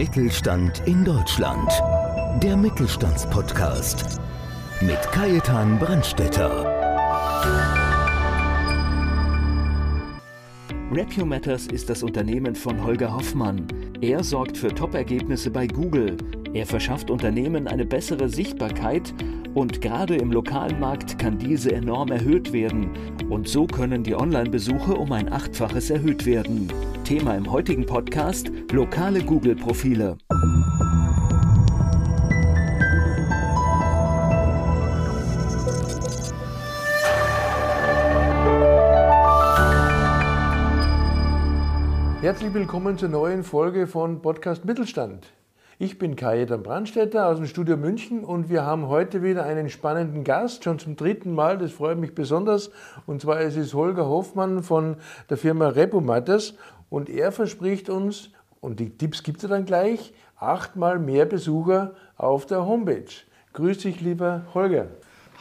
Mittelstand in Deutschland. Der Mittelstandspodcast mit Kajetan Brandstetter. Repio Matters ist das Unternehmen von Holger Hoffmann. Er sorgt für Top-Ergebnisse bei Google. Er verschafft Unternehmen eine bessere Sichtbarkeit und gerade im lokalen Markt kann diese enorm erhöht werden. Und so können die Online-Besuche um ein Achtfaches erhöht werden. Thema im heutigen Podcast: lokale Google-Profile. Herzlich willkommen zur neuen Folge von Podcast Mittelstand. Ich bin Kajetan Brandstätter aus dem Studio München und wir haben heute wieder einen spannenden Gast, schon zum dritten Mal, das freut mich besonders. Und zwar ist es Holger Hoffmann von der Firma Repomatters und er verspricht uns, und die Tipps gibt er dann gleich, achtmal mehr Besucher auf der Homepage. Grüß dich, lieber Holger.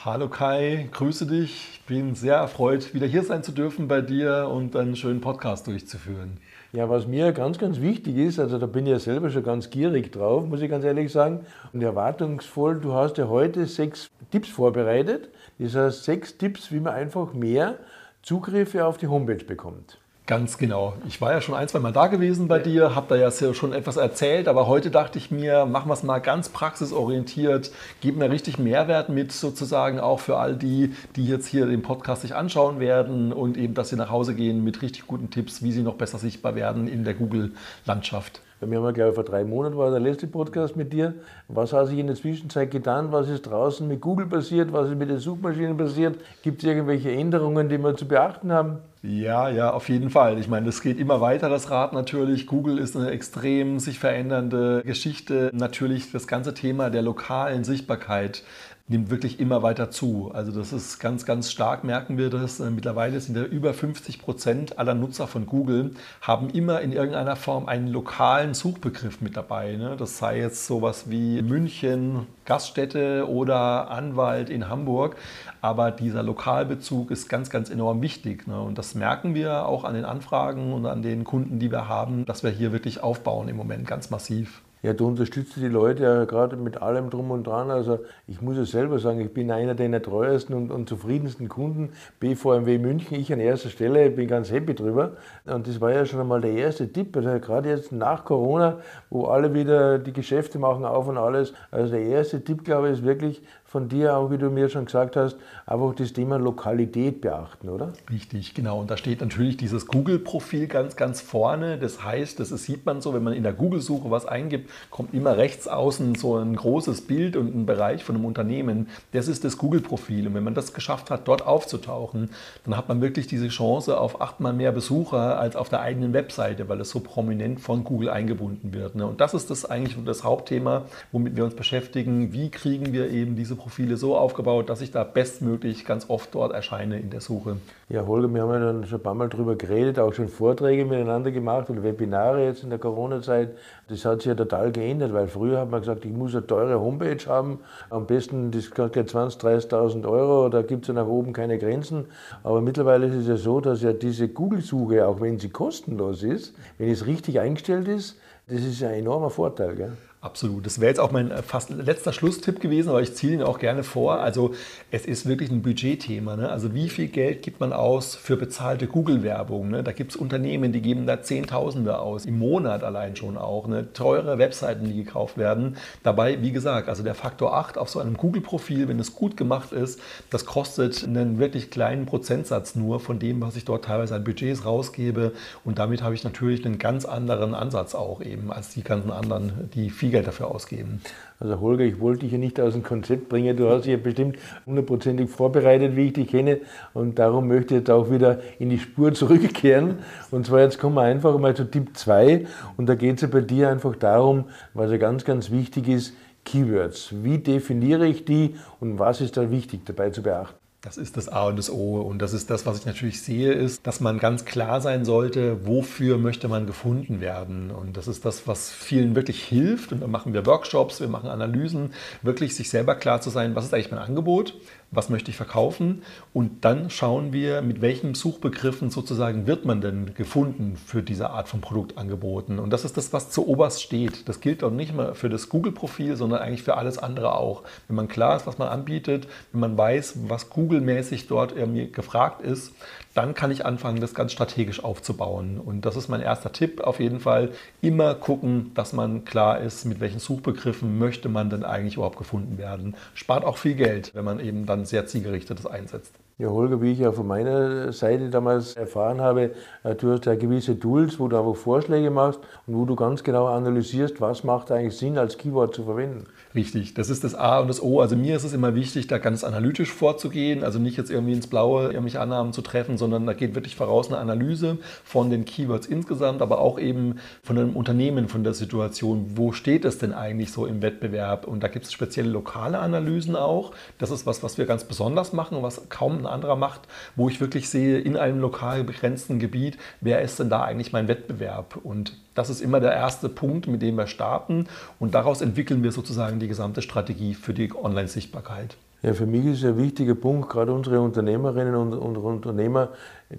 Hallo Kai, grüße dich. Ich bin sehr erfreut, wieder hier sein zu dürfen bei dir und einen schönen Podcast durchzuführen. Ja, was mir ganz, ganz wichtig ist, also da bin ich ja selber schon ganz gierig drauf, muss ich ganz ehrlich sagen, und erwartungsvoll, du hast ja heute sechs Tipps vorbereitet. Das heißt, sechs Tipps, wie man einfach mehr Zugriffe auf die Homepage bekommt. Ganz genau. Ich war ja schon ein, zwei Mal da gewesen bei dir, habe da ja schon etwas erzählt, aber heute dachte ich mir, machen wir es mal ganz praxisorientiert, geben mir richtig Mehrwert mit sozusagen auch für all die, die jetzt hier den Podcast sich anschauen werden und eben, dass sie nach Hause gehen mit richtig guten Tipps, wie sie noch besser sichtbar werden in der Google-Landschaft. Wir haben ja, glaube ich, vor drei Monaten war der letzte Podcast mit dir. Was hat sich in der Zwischenzeit getan? Was ist draußen mit Google passiert? Was ist mit den Suchmaschinen passiert? Gibt es irgendwelche Änderungen, die wir zu beachten haben? Ja, ja, auf jeden Fall. Ich meine, das geht immer weiter, das Rad natürlich. Google ist eine extrem sich verändernde Geschichte. Natürlich das ganze Thema der lokalen Sichtbarkeit nimmt wirklich immer weiter zu. Also das ist ganz, ganz stark, merken wir das. Äh, mittlerweile sind ja über 50 Prozent aller Nutzer von Google haben immer in irgendeiner Form einen lokalen Suchbegriff mit dabei. Ne? Das sei jetzt sowas wie München, Gaststätte oder Anwalt in Hamburg. Aber dieser Lokalbezug ist ganz, ganz enorm wichtig. Ne? Und das merken wir auch an den Anfragen und an den Kunden, die wir haben, dass wir hier wirklich aufbauen im Moment ganz massiv. Ja, du unterstützt die Leute ja gerade mit allem drum und dran. Also ich muss es selber sagen, ich bin einer der treuesten und, und, zufriedensten Kunden. BVMW München, ich an erster Stelle, bin ganz happy drüber. Und das war ja schon einmal der erste Tipp, also gerade jetzt nach Corona, wo alle wieder die Geschäfte machen auf und alles. Also der erste Tipp, glaube ich, ist wirklich, von dir, auch wie du mir schon gesagt hast, einfach das Thema Lokalität beachten, oder? Richtig, genau. Und da steht natürlich dieses Google-Profil ganz, ganz vorne. Das heißt, das sieht man so, wenn man in der Google-Suche was eingibt, kommt immer rechts außen so ein großes Bild und ein Bereich von einem Unternehmen. Das ist das Google-Profil. Und wenn man das geschafft hat, dort aufzutauchen, dann hat man wirklich diese Chance auf achtmal mehr Besucher als auf der eigenen Webseite, weil es so prominent von Google eingebunden wird. Ne? Und das ist das eigentlich das Hauptthema, womit wir uns beschäftigen. Wie kriegen wir eben diese Profile so aufgebaut, dass ich da bestmöglich ganz oft dort erscheine in der Suche. Ja, Holger, wir haben ja dann schon ein paar Mal darüber geredet, auch schon Vorträge miteinander gemacht oder Webinare jetzt in der Corona-Zeit. Das hat sich ja total geändert, weil früher hat man gesagt, ich muss eine teure Homepage haben, am besten das kostet 20.000, 30.000 Euro, da gibt es ja nach oben keine Grenzen. Aber mittlerweile ist es ja so, dass ja diese Google-Suche, auch wenn sie kostenlos ist, wenn es richtig eingestellt ist, das ist ein enormer Vorteil. Gell? Absolut. Das wäre jetzt auch mein äh, fast letzter Schlusstipp gewesen, aber ich ziehe ihn auch gerne vor. Also es ist wirklich ein Budgetthema. Ne? Also wie viel Geld gibt man aus für bezahlte Google-Werbung? Ne? Da gibt es Unternehmen, die geben da Zehntausende aus, im Monat allein schon auch. Ne? Teure Webseiten, die gekauft werden. Dabei, wie gesagt, also der Faktor 8 auf so einem Google-Profil, wenn es gut gemacht ist, das kostet einen wirklich kleinen Prozentsatz nur von dem, was ich dort teilweise an Budgets rausgebe. Und damit habe ich natürlich einen ganz anderen Ansatz auch eben als die ganzen anderen, die viel viel Geld dafür ausgeben. Also Holger, ich wollte dich ja nicht aus dem Konzept bringen. Du hast dich ja bestimmt hundertprozentig vorbereitet, wie ich dich kenne. Und darum möchte ich jetzt auch wieder in die Spur zurückkehren. Und zwar jetzt kommen wir einfach mal zu Tipp 2. Und da geht es ja bei dir einfach darum, was ja ganz, ganz wichtig ist, Keywords. Wie definiere ich die und was ist da wichtig dabei zu beachten? Das ist das A und das O. Und das ist das, was ich natürlich sehe, ist, dass man ganz klar sein sollte, wofür möchte man gefunden werden. Und das ist das, was vielen wirklich hilft. Und dann machen wir Workshops, wir machen Analysen, wirklich sich selber klar zu sein, was ist eigentlich mein Angebot, was möchte ich verkaufen. Und dann schauen wir, mit welchen Suchbegriffen sozusagen wird man denn gefunden für diese Art von Produktangeboten. Und das ist das, was zu oberst steht. Das gilt auch nicht mehr für das Google-Profil, sondern eigentlich für alles andere auch. Wenn man klar ist, was man anbietet, wenn man weiß, was Google Google-mäßig dort irgendwie gefragt ist, dann kann ich anfangen, das ganz strategisch aufzubauen. Und das ist mein erster Tipp auf jeden Fall. Immer gucken, dass man klar ist, mit welchen Suchbegriffen möchte man denn eigentlich überhaupt gefunden werden. Spart auch viel Geld, wenn man eben dann sehr zielgerichtetes einsetzt. Ja, Holger, wie ich ja von meiner Seite damals erfahren habe, du hast ja gewisse Tools, wo du einfach Vorschläge machst und wo du ganz genau analysierst, was macht eigentlich Sinn, als Keyword zu verwenden. Richtig, das ist das A und das O. Also mir ist es immer wichtig, da ganz analytisch vorzugehen, also nicht jetzt irgendwie ins Blaue irgendwelche Annahmen zu treffen, sondern da geht wirklich voraus eine Analyse von den Keywords insgesamt, aber auch eben von einem Unternehmen, von der Situation. Wo steht es denn eigentlich so im Wettbewerb? Und da gibt es spezielle lokale Analysen auch. Das ist was, was wir ganz besonders machen und was kaum ein anderer macht, wo ich wirklich sehe, in einem lokal begrenzten Gebiet, wer ist denn da eigentlich mein Wettbewerb? Und das ist immer der erste Punkt, mit dem wir starten. Und daraus entwickeln wir sozusagen die gesamte Strategie für die Online-Sichtbarkeit. Ja, für mich ist ein wichtiger Punkt, gerade unsere Unternehmerinnen und, und Unternehmer,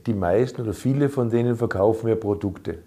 die meisten oder viele von denen verkaufen ja Produkte.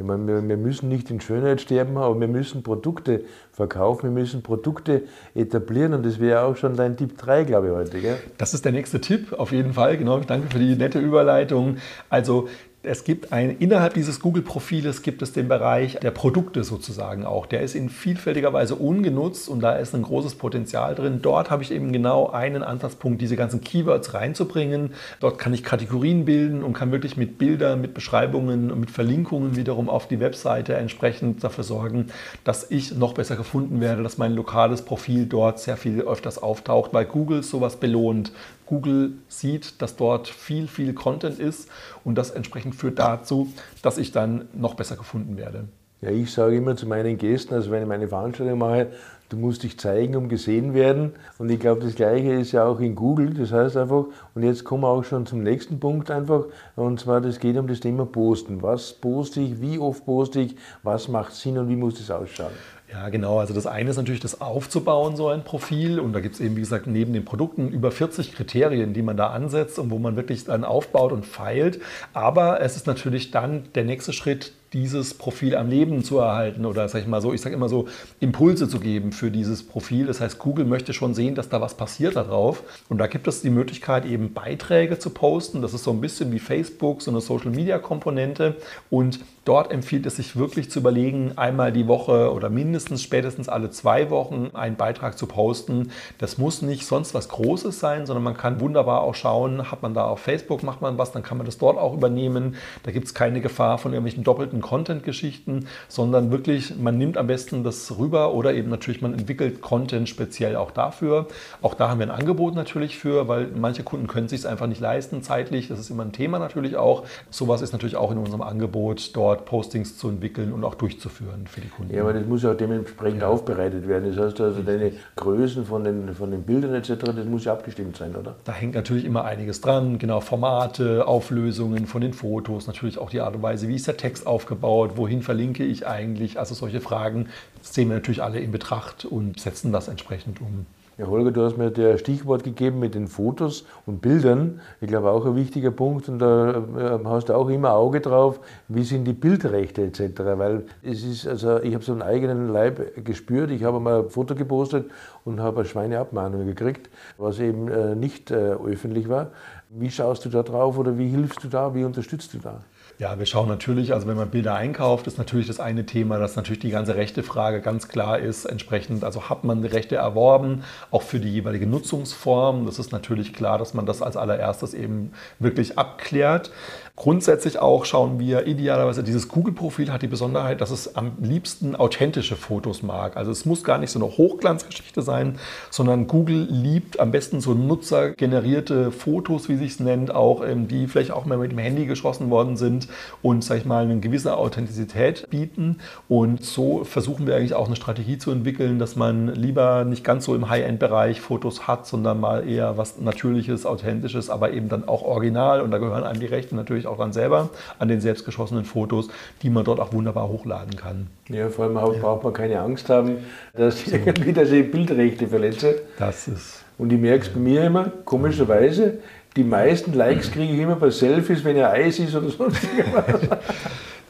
Ich meine, wir müssen nicht in Schönheit sterben, aber wir müssen Produkte verkaufen, wir müssen Produkte etablieren und das wäre auch schon dein Tipp 3, glaube ich, heute. Gell? Das ist der nächste Tipp, auf jeden Fall. Genau, danke für die nette Überleitung. Also es gibt ein, innerhalb dieses Google-Profiles gibt es den Bereich der Produkte sozusagen auch. Der ist in vielfältiger Weise ungenutzt und da ist ein großes Potenzial drin. Dort habe ich eben genau einen Ansatzpunkt, diese ganzen Keywords reinzubringen. Dort kann ich Kategorien bilden und kann wirklich mit Bildern, mit Beschreibungen und mit Verlinkungen wiederum auf die Webseite entsprechend dafür sorgen, dass ich noch besser gefunden werde, dass mein lokales Profil dort sehr viel öfters auftaucht, weil Google sowas belohnt. Google sieht, dass dort viel, viel Content ist und das entsprechend führt dazu, dass ich dann noch besser gefunden werde. Ja, ich sage immer zu meinen Gästen, also wenn ich meine Veranstaltung mache, du musst dich zeigen, um gesehen werden. Und ich glaube, das Gleiche ist ja auch in Google. Das heißt einfach, und jetzt kommen wir auch schon zum nächsten Punkt einfach, und zwar, das geht um das Thema Posten. Was poste ich, wie oft poste ich, was macht Sinn und wie muss das ausschauen? Ja, genau. Also das eine ist natürlich das aufzubauen, so ein Profil. Und da gibt es eben, wie gesagt, neben den Produkten über 40 Kriterien, die man da ansetzt und wo man wirklich dann aufbaut und feilt. Aber es ist natürlich dann der nächste Schritt, dieses Profil am Leben zu erhalten oder sag ich mal so, ich sage immer so, Impulse zu geben für dieses Profil. Das heißt, Google möchte schon sehen, dass da was passiert darauf. Und da gibt es die Möglichkeit, eben Beiträge zu posten. Das ist so ein bisschen wie Facebook, so eine Social-Media-Komponente. Und dort empfiehlt es sich wirklich zu überlegen, einmal die Woche oder mindestens spätestens alle zwei Wochen einen Beitrag zu posten. Das muss nicht sonst was Großes sein, sondern man kann wunderbar auch schauen, hat man da auf Facebook, macht man was, dann kann man das dort auch übernehmen. Da gibt es keine Gefahr von irgendwelchen doppelten Content-Geschichten, sondern wirklich, man nimmt am besten das rüber oder eben natürlich, man entwickelt Content speziell auch dafür. Auch da haben wir ein Angebot natürlich für, weil manche Kunden können sich es einfach nicht leisten zeitlich. Das ist immer ein Thema natürlich auch. Sowas ist natürlich auch in unserem Angebot, dort Postings zu entwickeln und auch durchzuführen für die Kunden. Ja, aber das muss ja auch dementsprechend ja. aufbereitet werden. Das heißt also, deine Größen von den, von den Bildern etc., das muss ja abgestimmt sein, oder? Da hängt natürlich immer einiges dran. Genau, Formate, Auflösungen von den Fotos, natürlich auch die Art und Weise, wie ist der Text aufgebaut aufgebaut, wohin verlinke ich eigentlich? Also solche Fragen sehen wir natürlich alle in Betracht und setzen das entsprechend um. Ja, Holger, du hast mir das Stichwort gegeben mit den Fotos und Bildern. Ich glaube auch ein wichtiger Punkt und da äh, hast du auch immer Auge drauf, wie sind die Bildrechte etc. Weil es ist, also ich habe so einen eigenen Leib gespürt. Ich habe mal ein Foto gepostet und habe eine Schweineabmahnung gekriegt, was eben äh, nicht äh, öffentlich war. Wie schaust du da drauf oder wie hilfst du da, wie unterstützt du da? Ja, wir schauen natürlich, also wenn man Bilder einkauft, ist natürlich das eine Thema, dass natürlich die ganze rechte Frage ganz klar ist. Entsprechend, also hat man Rechte erworben, auch für die jeweilige Nutzungsform. Das ist natürlich klar, dass man das als allererstes eben wirklich abklärt. Grundsätzlich auch schauen wir idealerweise, dieses Google-Profil hat die Besonderheit, dass es am liebsten authentische Fotos mag. Also es muss gar nicht so eine Hochglanzgeschichte sein, sondern Google liebt am besten so nutzergenerierte Fotos, wie sich es nennt, auch ähm, die vielleicht auch mal mit dem Handy geschossen worden sind sind und, sag ich mal, eine gewisse Authentizität bieten. Und so versuchen wir eigentlich auch eine Strategie zu entwickeln, dass man lieber nicht ganz so im High-End-Bereich Fotos hat, sondern mal eher was Natürliches, Authentisches, aber eben dann auch original. Und da gehören einem die Rechte natürlich auch dann selber an den selbstgeschossenen Fotos, die man dort auch wunderbar hochladen kann. Ja, vor allem auch, ja. braucht man keine Angst haben, dass ich irgendwie dass ich Bildrechte verletze. Das ist. Und ich merke es bei mir immer, komischerweise, die meisten Likes kriege ich immer bei Selfies, wenn er Eis ist oder sonst irgendwas.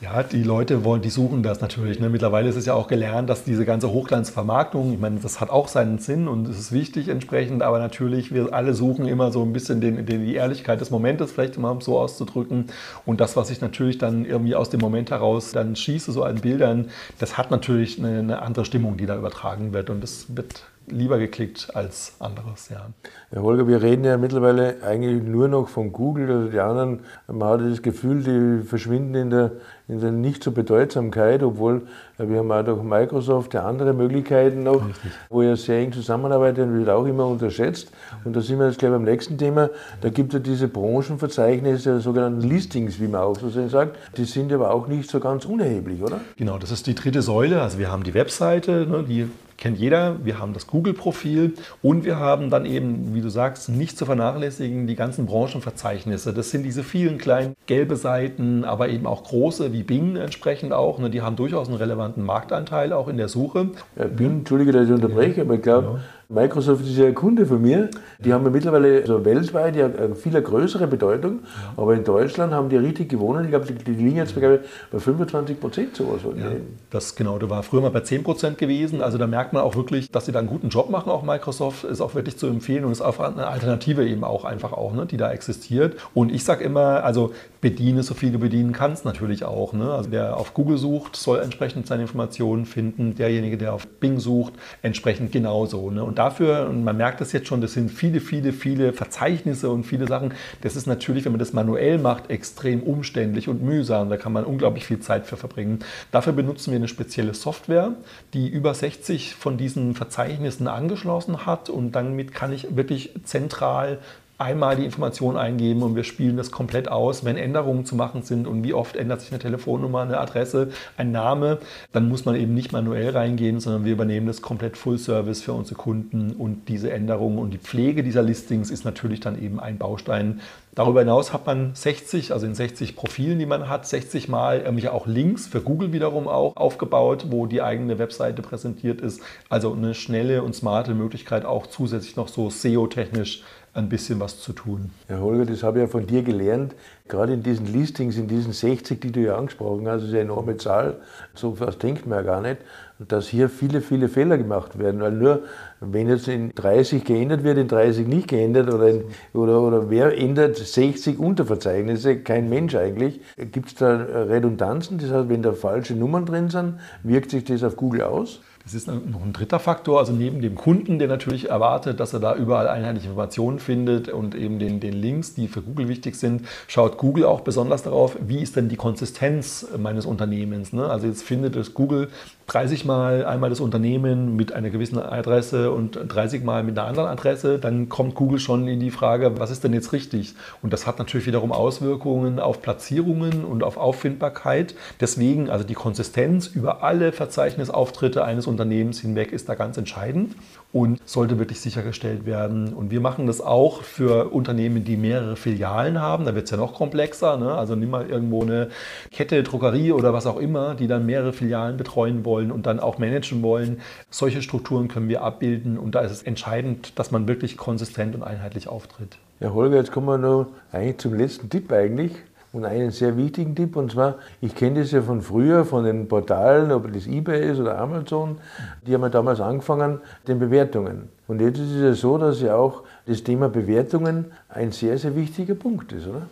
Ja, die Leute wollen, die suchen das natürlich. Ne? Mittlerweile ist es ja auch gelernt, dass diese ganze Hochglanzvermarktung, ich meine, das hat auch seinen Sinn und es ist wichtig entsprechend, aber natürlich, wir alle suchen immer so ein bisschen den, den, die Ehrlichkeit des Momentes, vielleicht mal so auszudrücken. Und das, was ich natürlich dann irgendwie aus dem Moment heraus dann schieße, so an Bildern, das hat natürlich eine, eine andere Stimmung, die da übertragen wird und das wird lieber geklickt als anderes. Ja. Herr Holger, wir reden ja mittlerweile eigentlich nur noch von Google. Also die anderen, man hat das Gefühl, die verschwinden in der, in der nicht so Bedeutsamkeit, obwohl wir haben auch durch Microsoft ja andere Möglichkeiten noch, Richtig. wo ihr sehr eng zusammenarbeitet und wird auch immer unterschätzt. Und da sind wir jetzt gleich beim nächsten Thema. Da gibt es ja diese Branchenverzeichnisse, sogenannten Listings, wie man auch so sagt. Die sind aber auch nicht so ganz unerheblich, oder? Genau, das ist die dritte Säule. Also wir haben die Webseite, ne, die kennt jeder. Wir haben das Google-Profil und wir haben dann eben, wie du sagst, nicht zu vernachlässigen die ganzen Branchenverzeichnisse. Das sind diese vielen kleinen gelbe Seiten, aber eben auch große wie Bing entsprechend auch. Ne, die haben durchaus einen relevanten Marktanteil auch in der Suche. Ja, Bing, entschuldige, dass ich unterbreche, aber ich glaube, ja. Microsoft ist ja ein Kunde von mir. Die haben ja mittlerweile also weltweit ja eine viel größere Bedeutung. Ja. Aber in Deutschland haben die richtig gewonnen. Ich glaube, die, die liegen jetzt bei 25 Prozent sowas. Ja, das genau, da war früher mal bei 10 Prozent gewesen. Also da merkt man auch wirklich, dass sie da einen guten Job machen, auch Microsoft. Ist auch wirklich zu empfehlen und ist auch eine Alternative eben auch einfach auch, ne, die da existiert. Und ich sage immer, also bediene so viel du bedienen kannst natürlich auch. Ne? Also der auf Google sucht, soll entsprechend seine Informationen finden. Derjenige, der auf Bing sucht, entsprechend genauso. Ne? Und dafür, und man merkt das jetzt schon, das sind viele, viele, viele Verzeichnisse und viele Sachen. Das ist natürlich, wenn man das manuell macht, extrem umständlich und mühsam. Da kann man unglaublich viel Zeit für verbringen. Dafür benutzen wir eine spezielle Software, die über 60 von diesen Verzeichnissen angeschlossen hat und damit kann ich wirklich zentral einmal die Information eingeben und wir spielen das komplett aus. Wenn Änderungen zu machen sind und wie oft ändert sich eine Telefonnummer, eine Adresse, ein Name, dann muss man eben nicht manuell reingehen, sondern wir übernehmen das komplett Full Service für unsere Kunden und diese Änderungen und die Pflege dieser Listings ist natürlich dann eben ein Baustein. Darüber hinaus hat man 60, also in 60 Profilen, die man hat, 60 Mal nämlich auch Links für Google wiederum auch aufgebaut, wo die eigene Webseite präsentiert ist. Also eine schnelle und smarte Möglichkeit auch zusätzlich noch so SEO-technisch ein bisschen was zu tun. Herr Holger, das habe ich ja von dir gelernt. Gerade in diesen Listings, in diesen 60, die du ja angesprochen hast, ist eine enorme Zahl. So was denkt man ja gar nicht. Und dass hier viele, viele Fehler gemacht werden. Weil nur, wenn jetzt in 30 geändert wird, in 30 nicht geändert oder, in, oder, oder wer ändert 60 Unterverzeichnisse? Kein Mensch eigentlich. Gibt es da Redundanzen? Das heißt, wenn da falsche Nummern drin sind, wirkt sich das auf Google aus? Es ist noch ein dritter Faktor, also neben dem Kunden, der natürlich erwartet, dass er da überall einheitliche Informationen findet und eben den, den Links, die für Google wichtig sind, schaut Google auch besonders darauf, wie ist denn die Konsistenz meines Unternehmens. Ne? Also jetzt findet es Google 30 Mal einmal das Unternehmen mit einer gewissen Adresse und 30 Mal mit einer anderen Adresse, dann kommt Google schon in die Frage, was ist denn jetzt richtig? Und das hat natürlich wiederum Auswirkungen auf Platzierungen und auf Auffindbarkeit. Deswegen, also die Konsistenz über alle Verzeichnisauftritte eines Unternehmens hinweg ist da ganz entscheidend und sollte wirklich sichergestellt werden. Und wir machen das auch für Unternehmen, die mehrere Filialen haben. Da wird es ja noch komplexer. Ne? Also nimm mal irgendwo eine Kette, Druckerie oder was auch immer, die dann mehrere Filialen betreuen wollen und dann auch managen wollen. Solche Strukturen können wir abbilden und da ist es entscheidend, dass man wirklich konsistent und einheitlich auftritt. Ja, Holger, jetzt kommen wir noch eigentlich zum letzten Tipp eigentlich und einen sehr wichtigen Tipp. Und zwar, ich kenne das ja von früher, von den Portalen, ob das eBay ist oder Amazon. Die haben ja damals angefangen, den Bewertungen. Und jetzt ist es ja so, dass ja auch das Thema Bewertungen ein sehr, sehr wichtiger Punkt ist, oder?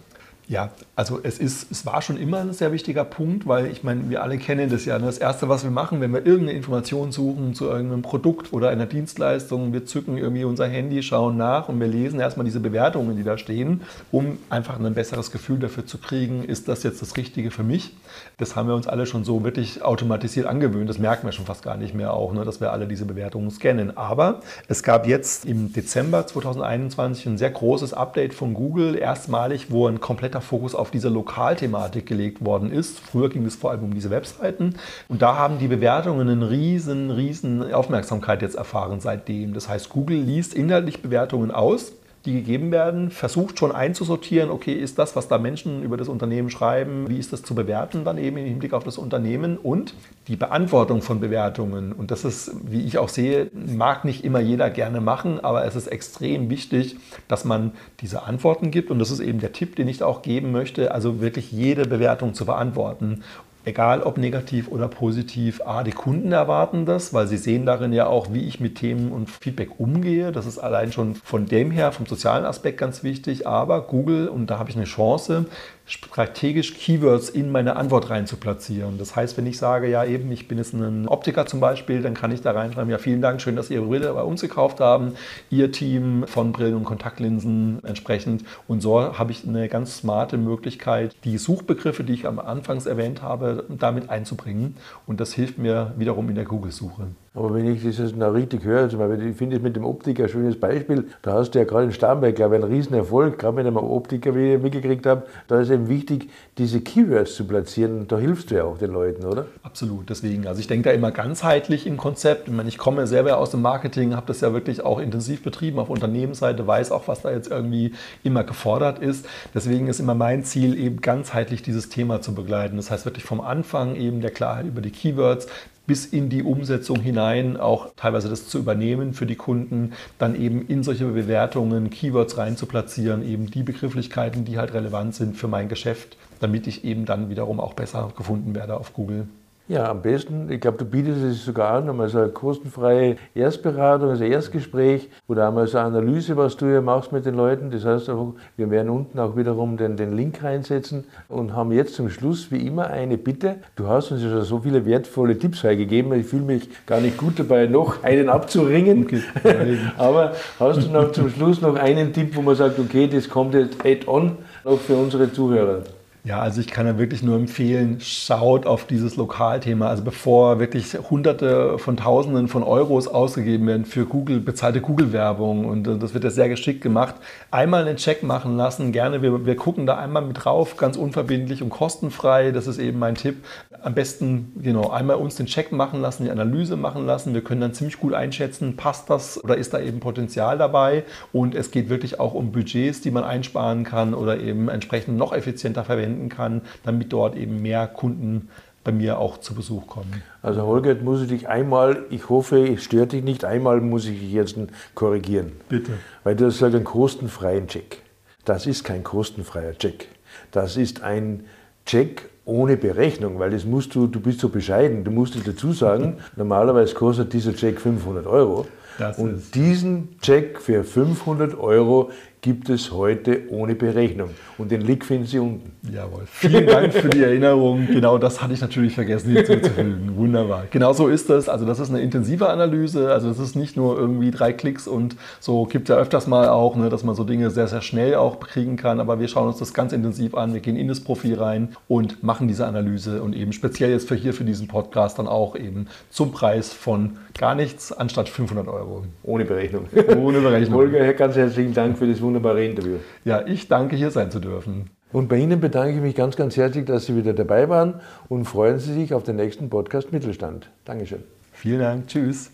Ja, also es, ist, es war schon immer ein sehr wichtiger Punkt, weil ich meine, wir alle kennen das ja. Ne? Das Erste, was wir machen, wenn wir irgendeine Information suchen zu irgendeinem Produkt oder einer Dienstleistung, wir zücken irgendwie unser Handy, schauen nach und wir lesen erstmal diese Bewertungen, die da stehen, um einfach ein besseres Gefühl dafür zu kriegen, ist das jetzt das Richtige für mich? Das haben wir uns alle schon so wirklich automatisiert angewöhnt. Das merken wir schon fast gar nicht mehr auch, ne? dass wir alle diese Bewertungen scannen. Aber es gab jetzt im Dezember 2021 ein sehr großes Update von Google, erstmalig, wo ein kompletter verstärkter Fokus auf diese Lokalthematik gelegt worden ist. Früher ging es vor allem um diese Webseiten und da haben die Bewertungen eine riesen, riesen Aufmerksamkeit jetzt erfahren seitdem. Das heißt, Google liest inhaltlich Bewertungen aus die gegeben werden, versucht schon einzusortieren, okay, ist das, was da Menschen über das Unternehmen schreiben, wie ist das zu bewerten dann eben im Hinblick auf das Unternehmen und die Beantwortung von Bewertungen. Und das ist, wie ich auch sehe, mag nicht immer jeder gerne machen, aber es ist extrem wichtig, dass man diese Antworten gibt. Und das ist eben der Tipp, den ich auch geben möchte, also wirklich jede Bewertung zu beantworten egal ob negativ oder positiv, A, die Kunden erwarten das, weil sie sehen darin ja auch, wie ich mit Themen und Feedback umgehe. Das ist allein schon von dem her, vom sozialen Aspekt ganz wichtig. Aber Google, und da habe ich eine Chance, strategisch Keywords in meine Antwort rein zu platzieren. Das heißt, wenn ich sage, ja eben, ich bin jetzt ein Optiker zum Beispiel, dann kann ich da reinschreiben, ja vielen Dank, schön, dass ihr Ihre Brille bei uns gekauft haben, Ihr Team von Brillen und Kontaktlinsen entsprechend. Und so habe ich eine ganz smarte Möglichkeit, die Suchbegriffe, die ich am Anfangs erwähnt habe, damit einzubringen. Und das hilft mir wiederum in der Google-Suche. Aber wenn ich das jetzt noch richtig höre, zum Beispiel, ich finde es mit dem Optiker ein schönes Beispiel. Da hast du ja gerade in Starnberg, glaube ich, einen Riesenerfolg, gerade mit einem Optiker, wie ich mitgekriegt habe. Da ist eben wichtig, diese Keywords zu platzieren. Da hilfst du ja auch den Leuten, oder? Absolut, deswegen. Also ich denke da immer ganzheitlich im Konzept. Ich, meine, ich komme selber aus dem Marketing, habe das ja wirklich auch intensiv betrieben auf Unternehmensseite, weiß auch, was da jetzt irgendwie immer gefordert ist. Deswegen ist immer mein Ziel, eben ganzheitlich dieses Thema zu begleiten. Das heißt wirklich vom Anfang eben der Klarheit über die Keywords bis in die Umsetzung hinein auch teilweise das zu übernehmen für die Kunden, dann eben in solche Bewertungen Keywords rein zu platzieren, eben die Begrifflichkeiten, die halt relevant sind für mein Geschäft, damit ich eben dann wiederum auch besser gefunden werde auf Google. Ja, am besten, ich glaube, du bietest es sogar an, einmal so eine kostenfreie Erstberatung, also Erstgespräch oder einmal so eine Analyse, was du hier machst mit den Leuten. Das heißt, wir werden unten auch wiederum den, den Link reinsetzen und haben jetzt zum Schluss wie immer eine Bitte. Du hast uns ja schon so viele wertvolle Tipps gegeben. Ich fühle mich gar nicht gut dabei, noch einen abzuringen. Okay. Aber hast du noch zum Schluss noch einen Tipp, wo man sagt, okay, das kommt jetzt add-on noch für unsere Zuhörer? Ja, also ich kann ja wirklich nur empfehlen, schaut auf dieses Lokalthema. Also bevor wirklich Hunderte von Tausenden von Euros ausgegeben werden für Google, bezahlte Google-Werbung und äh, das wird ja sehr geschickt gemacht, einmal einen Check machen lassen. Gerne, wir, wir gucken da einmal mit drauf, ganz unverbindlich und kostenfrei. Das ist eben mein Tipp. Am besten, genau, einmal uns den Check machen lassen, die Analyse machen lassen. Wir können dann ziemlich gut einschätzen, passt das oder ist da eben Potenzial dabei. Und es geht wirklich auch um Budgets, die man einsparen kann oder eben entsprechend noch effizienter verwenden verwenden kann, damit dort eben mehr Kunden bei mir auch zu Besuch kommen. Also Holger, muss ich dich einmal, ich hoffe, es stört dich nicht, einmal muss ich dich jetzt korrigieren. Bitte. Weil du hast gesagt, einen kostenfreien Check. Das ist kein kostenfreier Check. Das ist ein Check ohne Berechnung, weil das musst du, du bist so bescheiden, du musst dazu sagen, normalerweise kostet dieser Check 500 Euro. Das und diesen Check für 500 Euro gibt es heute ohne Berechnung. Und den Link finden Sie unten. Jawohl. Vielen Dank für die Erinnerung. Genau das hatte ich natürlich vergessen hinzuzufügen. Wunderbar. Genau so ist das. Also das ist eine intensive Analyse. Also das ist nicht nur irgendwie drei Klicks und so gibt ja öfters mal auch, ne, dass man so Dinge sehr, sehr schnell auch kriegen kann. Aber wir schauen uns das ganz intensiv an. Wir gehen in das Profil rein und machen diese Analyse und eben speziell jetzt für hier für diesen Podcast dann auch eben zum Preis von gar nichts anstatt 500 Euro. Ohne Berechnung. Ohne Berechnung. Holger, ganz herzlichen Dank für das wunderbare wunderbare Interview. Ja, ich danke, hier sein zu dürfen. Und bei Ihnen bedanke ich mich ganz, ganz herzlich, dass Sie wieder dabei waren und freuen Sie sich auf den nächsten Podcast Mittelstand. Dankeschön. Vielen Dank. Tschüss.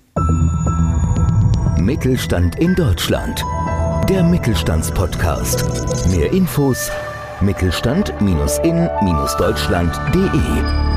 Mittelstand in Deutschland. Der Mittelstandspodcast. Mehr Infos mittelstand-in-deutschland.de